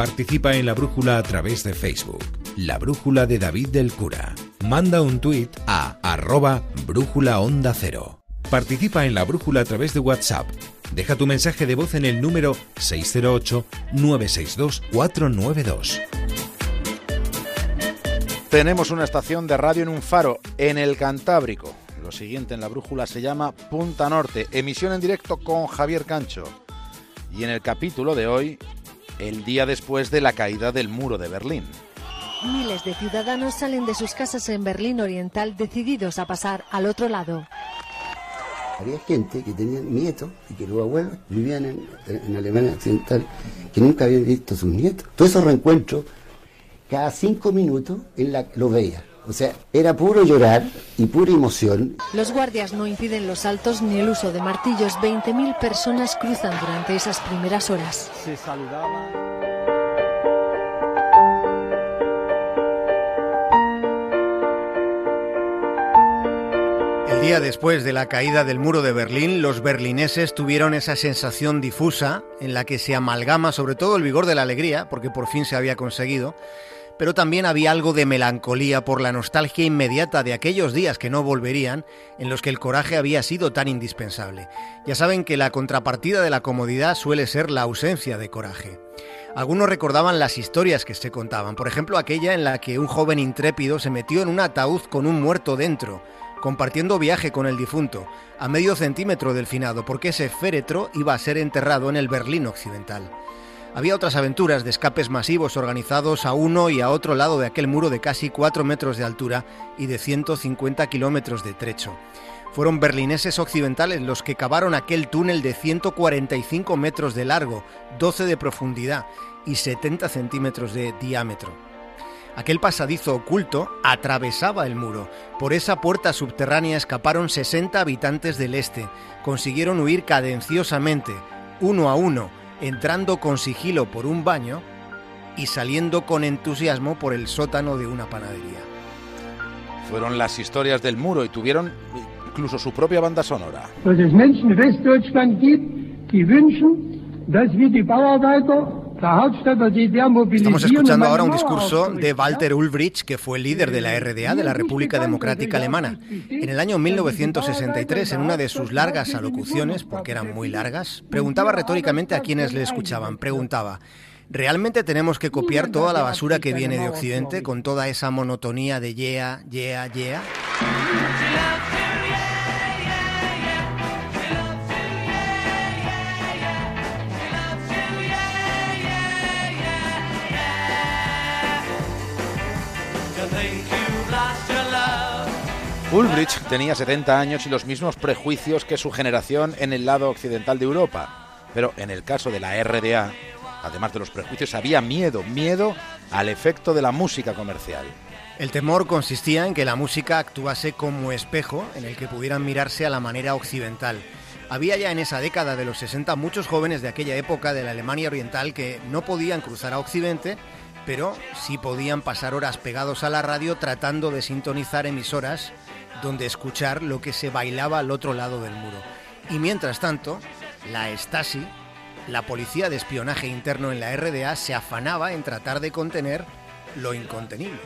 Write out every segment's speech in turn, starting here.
Participa en la brújula a través de Facebook. La brújula de David del Cura. Manda un tuit a arroba brújula onda cero. Participa en la brújula a través de WhatsApp. Deja tu mensaje de voz en el número 608-962-492. Tenemos una estación de radio en un faro, en el Cantábrico. Lo siguiente en la brújula se llama Punta Norte, emisión en directo con Javier Cancho. Y en el capítulo de hoy, el día después de la caída del muro de Berlín. Miles de ciudadanos salen de sus casas en Berlín Oriental decididos a pasar al otro lado. Había gente que tenía nietos y que los abuelos vivían en, Alemania Occidental que nunca habían visto a sus nietos. Todos esos reencuentros, cada cinco minutos, en la, los veía. O sea, era puro llorar y pura emoción. Los guardias no impiden los saltos ni el uso de martillos. 20.000 personas cruzan durante esas primeras horas. Se saludaba. El día después de la caída del muro de Berlín, los berlineses tuvieron esa sensación difusa en la que se amalgama sobre todo el vigor de la alegría, porque por fin se había conseguido, pero también había algo de melancolía por la nostalgia inmediata de aquellos días que no volverían, en los que el coraje había sido tan indispensable. Ya saben que la contrapartida de la comodidad suele ser la ausencia de coraje. Algunos recordaban las historias que se contaban, por ejemplo aquella en la que un joven intrépido se metió en un ataúd con un muerto dentro, compartiendo viaje con el difunto, a medio centímetro del finado, porque ese féretro iba a ser enterrado en el Berlín occidental. Había otras aventuras de escapes masivos organizados a uno y a otro lado de aquel muro de casi 4 metros de altura y de 150 kilómetros de trecho. Fueron berlineses occidentales los que cavaron aquel túnel de 145 metros de largo, 12 de profundidad y 70 centímetros de diámetro. Aquel pasadizo oculto atravesaba el muro. Por esa puerta subterránea escaparon 60 habitantes del este. Consiguieron huir cadenciosamente, uno a uno, entrando con sigilo por un baño y saliendo con entusiasmo por el sótano de una panadería. Fueron las historias del muro y tuvieron incluso su propia banda sonora. Estamos escuchando ahora un discurso de Walter Ulbricht, que fue líder de la RDA, de la República Democrática Alemana. En el año 1963, en una de sus largas alocuciones, porque eran muy largas, preguntaba retóricamente a quienes le escuchaban. Preguntaba, ¿realmente tenemos que copiar toda la basura que viene de Occidente con toda esa monotonía de yeah, yeah, yeah? Ulbricht tenía 70 años y los mismos prejuicios que su generación en el lado occidental de Europa. Pero en el caso de la RDA, además de los prejuicios, había miedo, miedo al efecto de la música comercial. El temor consistía en que la música actuase como espejo en el que pudieran mirarse a la manera occidental. Había ya en esa década de los 60 muchos jóvenes de aquella época de la Alemania Oriental que no podían cruzar a Occidente, pero sí podían pasar horas pegados a la radio tratando de sintonizar emisoras donde escuchar lo que se bailaba al otro lado del muro. Y mientras tanto, la Stasi, la policía de espionaje interno en la RDA, se afanaba en tratar de contener lo incontenible.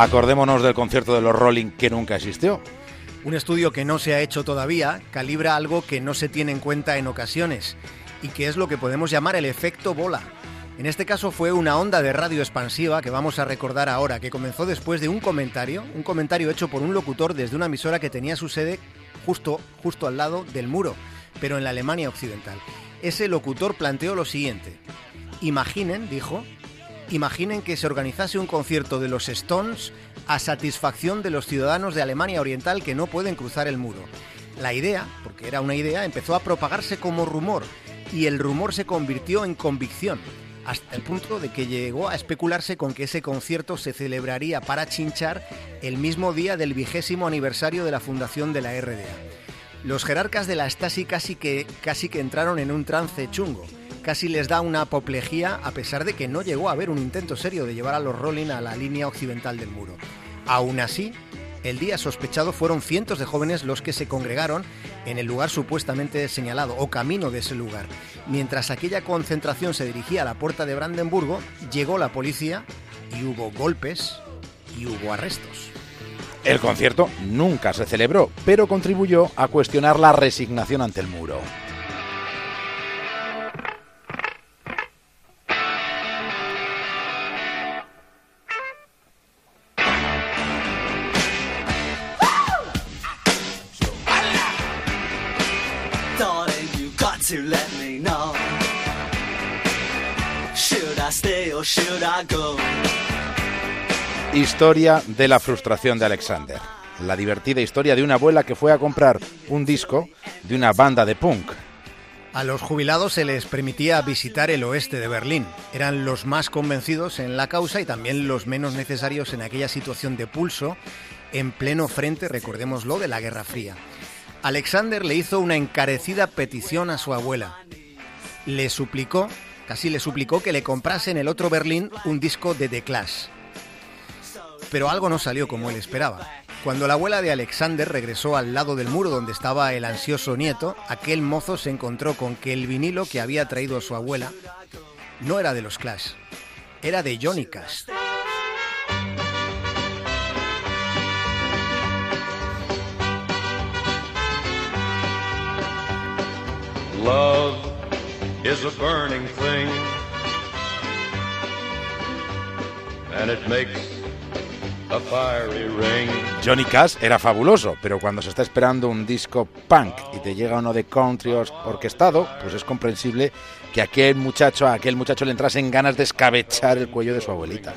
Acordémonos del concierto de los Rolling que nunca existió. Un estudio que no se ha hecho todavía calibra algo que no se tiene en cuenta en ocasiones y que es lo que podemos llamar el efecto bola. En este caso fue una onda de radio expansiva que vamos a recordar ahora, que comenzó después de un comentario, un comentario hecho por un locutor desde una emisora que tenía su sede justo, justo al lado del muro, pero en la Alemania occidental. Ese locutor planteó lo siguiente. Imaginen, dijo, imaginen que se organizase un concierto de los Stones a satisfacción de los ciudadanos de Alemania Oriental que no pueden cruzar el muro. La idea, porque era una idea, empezó a propagarse como rumor y el rumor se convirtió en convicción, hasta el punto de que llegó a especularse con que ese concierto se celebraría para chinchar el mismo día del vigésimo aniversario de la fundación de la RDA. Los jerarcas de la Stasi casi que, casi que entraron en un trance chungo. Casi les da una apoplejía a pesar de que no llegó a haber un intento serio de llevar a los Rolling a la línea occidental del muro. Aún así, el día sospechado fueron cientos de jóvenes los que se congregaron en el lugar supuestamente señalado o camino de ese lugar. Mientras aquella concentración se dirigía a la puerta de Brandenburgo, llegó la policía y hubo golpes y hubo arrestos. El concierto nunca se celebró, pero contribuyó a cuestionar la resignación ante el muro. Historia de la frustración de Alexander. La divertida historia de una abuela que fue a comprar un disco de una banda de punk. A los jubilados se les permitía visitar el oeste de Berlín. Eran los más convencidos en la causa y también los menos necesarios en aquella situación de pulso en pleno frente, recordémoslo, de la Guerra Fría. Alexander le hizo una encarecida petición a su abuela. Le suplicó, casi le suplicó que le comprase en el otro Berlín un disco de The Clash. Pero algo no salió como él esperaba. Cuando la abuela de Alexander regresó al lado del muro donde estaba el ansioso nieto, aquel mozo se encontró con que el vinilo que había traído su abuela no era de los Clash, era de Johnny Cash. Love is a burning thing, and it makes Johnny Cash era fabuloso, pero cuando se está esperando un disco punk y te llega uno de country orquestado, pues es comprensible que aquel muchacho, a aquel muchacho le entrasen ganas de escabechar el cuello de su abuelita.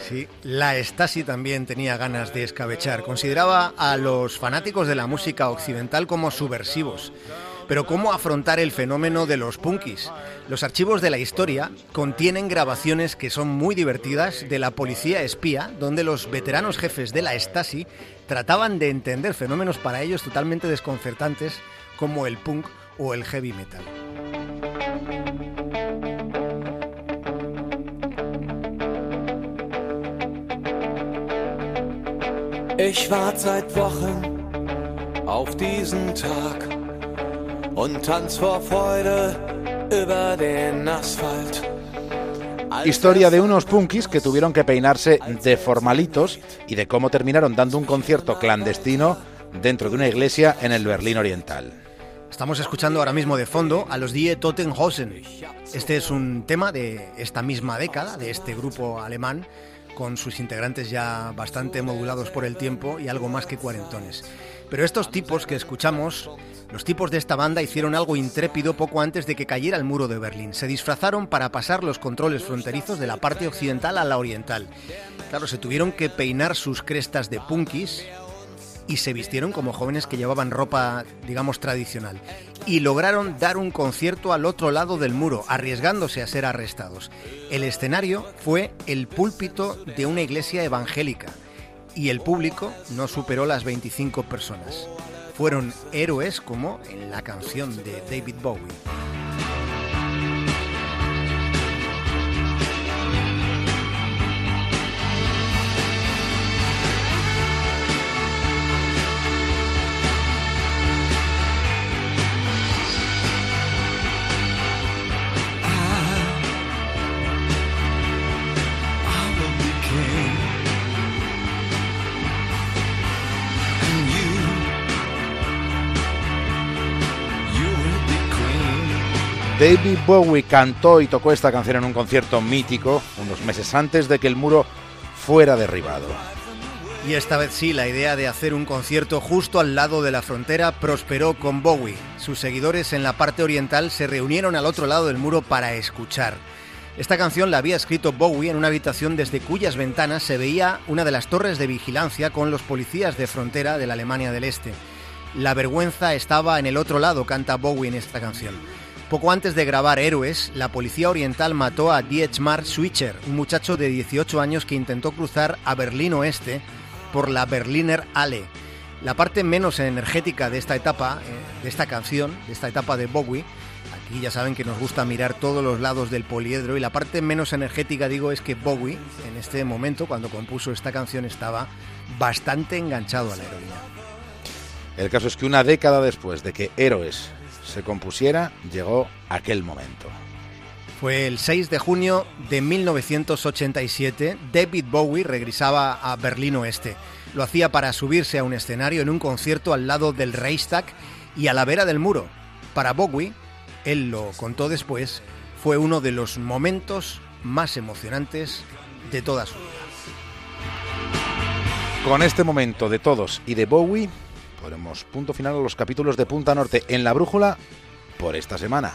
Sí, la Stasi también tenía ganas de escabechar. Consideraba a los fanáticos de la música occidental como subversivos. Pero ¿cómo afrontar el fenómeno de los punkis? Los archivos de la historia contienen grabaciones que son muy divertidas de la policía espía, donde los veteranos jefes de la Stasi trataban de entender fenómenos para ellos totalmente desconcertantes como el punk o el heavy metal. Historia de unos punkis que tuvieron que peinarse de formalitos y de cómo terminaron dando un concierto clandestino dentro de una iglesia en el Berlín Oriental. Estamos escuchando ahora mismo de fondo a los Die Totenhausen. Este es un tema de esta misma década, de este grupo alemán, con sus integrantes ya bastante modulados por el tiempo y algo más que cuarentones. Pero estos tipos que escuchamos los tipos de esta banda hicieron algo intrépido poco antes de que cayera el muro de Berlín. Se disfrazaron para pasar los controles fronterizos de la parte occidental a la oriental. Claro, se tuvieron que peinar sus crestas de punkis y se vistieron como jóvenes que llevaban ropa, digamos, tradicional. Y lograron dar un concierto al otro lado del muro, arriesgándose a ser arrestados. El escenario fue el púlpito de una iglesia evangélica y el público no superó las 25 personas fueron héroes como en la canción de David Bowie. David Bowie cantó y tocó esta canción en un concierto mítico unos meses antes de que el muro fuera derribado. Y esta vez sí, la idea de hacer un concierto justo al lado de la frontera prosperó con Bowie. Sus seguidores en la parte oriental se reunieron al otro lado del muro para escuchar. Esta canción la había escrito Bowie en una habitación desde cuyas ventanas se veía una de las torres de vigilancia con los policías de frontera de la Alemania del Este. La vergüenza estaba en el otro lado, canta Bowie en esta canción. Poco antes de grabar Héroes, la policía oriental mató a Dietmar Switcher, un muchacho de 18 años que intentó cruzar a Berlín Oeste por la Berliner Halle. La parte menos energética de esta etapa, eh, de esta canción, de esta etapa de Bowie, aquí ya saben que nos gusta mirar todos los lados del poliedro y la parte menos energética digo es que Bowie en este momento cuando compuso esta canción estaba bastante enganchado a la heroína. El caso es que una década después de que Héroes se compusiera, llegó aquel momento. Fue el 6 de junio de 1987. David Bowie regresaba a Berlín Oeste. Lo hacía para subirse a un escenario en un concierto al lado del Reichstag y a la vera del muro. Para Bowie, él lo contó después, fue uno de los momentos más emocionantes de toda su vida. Con este momento de todos y de Bowie, ponemos punto final a los capítulos de Punta Norte en la Brújula por esta semana.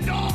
No.